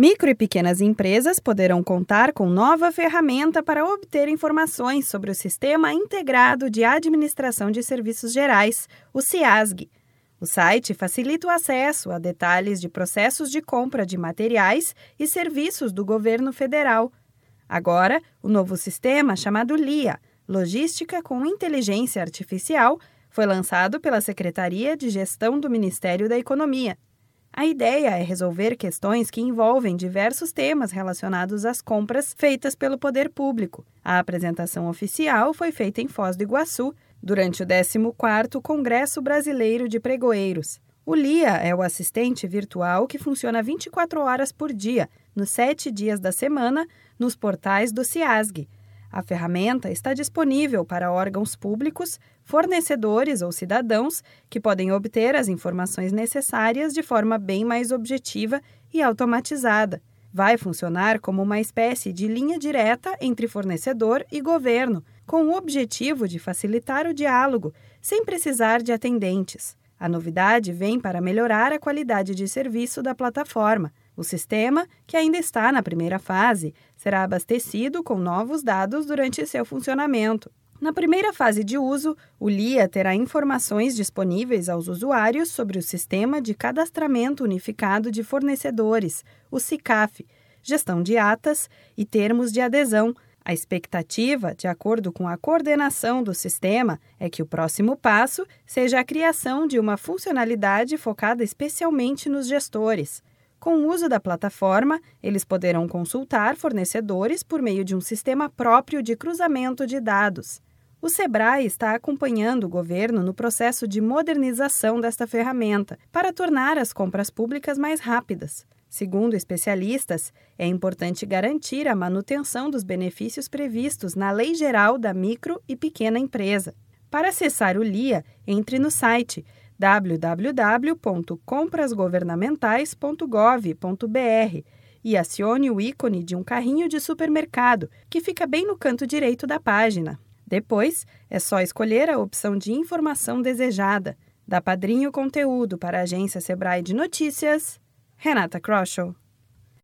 Micro e pequenas empresas poderão contar com nova ferramenta para obter informações sobre o Sistema Integrado de Administração de Serviços Gerais, o CIASG. O site facilita o acesso a detalhes de processos de compra de materiais e serviços do governo federal. Agora, o novo sistema, chamado LIA Logística com Inteligência Artificial, foi lançado pela Secretaria de Gestão do Ministério da Economia. A ideia é resolver questões que envolvem diversos temas relacionados às compras feitas pelo poder público. A apresentação oficial foi feita em Foz do Iguaçu, durante o 14º Congresso Brasileiro de Pregoeiros. O LIA é o assistente virtual que funciona 24 horas por dia, nos sete dias da semana, nos portais do CIASG. A ferramenta está disponível para órgãos públicos, fornecedores ou cidadãos que podem obter as informações necessárias de forma bem mais objetiva e automatizada. Vai funcionar como uma espécie de linha direta entre fornecedor e governo, com o objetivo de facilitar o diálogo, sem precisar de atendentes. A novidade vem para melhorar a qualidade de serviço da plataforma. O sistema, que ainda está na primeira fase, será abastecido com novos dados durante seu funcionamento. Na primeira fase de uso, o LIA terá informações disponíveis aos usuários sobre o Sistema de Cadastramento Unificado de Fornecedores, o SICAF, gestão de atas e termos de adesão. A expectativa, de acordo com a coordenação do sistema, é que o próximo passo seja a criação de uma funcionalidade focada especialmente nos gestores. Com o uso da plataforma, eles poderão consultar fornecedores por meio de um sistema próprio de cruzamento de dados. O Sebrae está acompanhando o governo no processo de modernização desta ferramenta para tornar as compras públicas mais rápidas. Segundo especialistas, é importante garantir a manutenção dos benefícios previstos na Lei Geral da Micro e Pequena Empresa. Para acessar o LIA, entre no site www.comprasgovernamentais.gov.br e acione o ícone de um carrinho de supermercado, que fica bem no canto direito da página. Depois, é só escolher a opção de informação desejada. Da Padrinho Conteúdo para a agência Sebrae de Notícias, Renata Kroschel.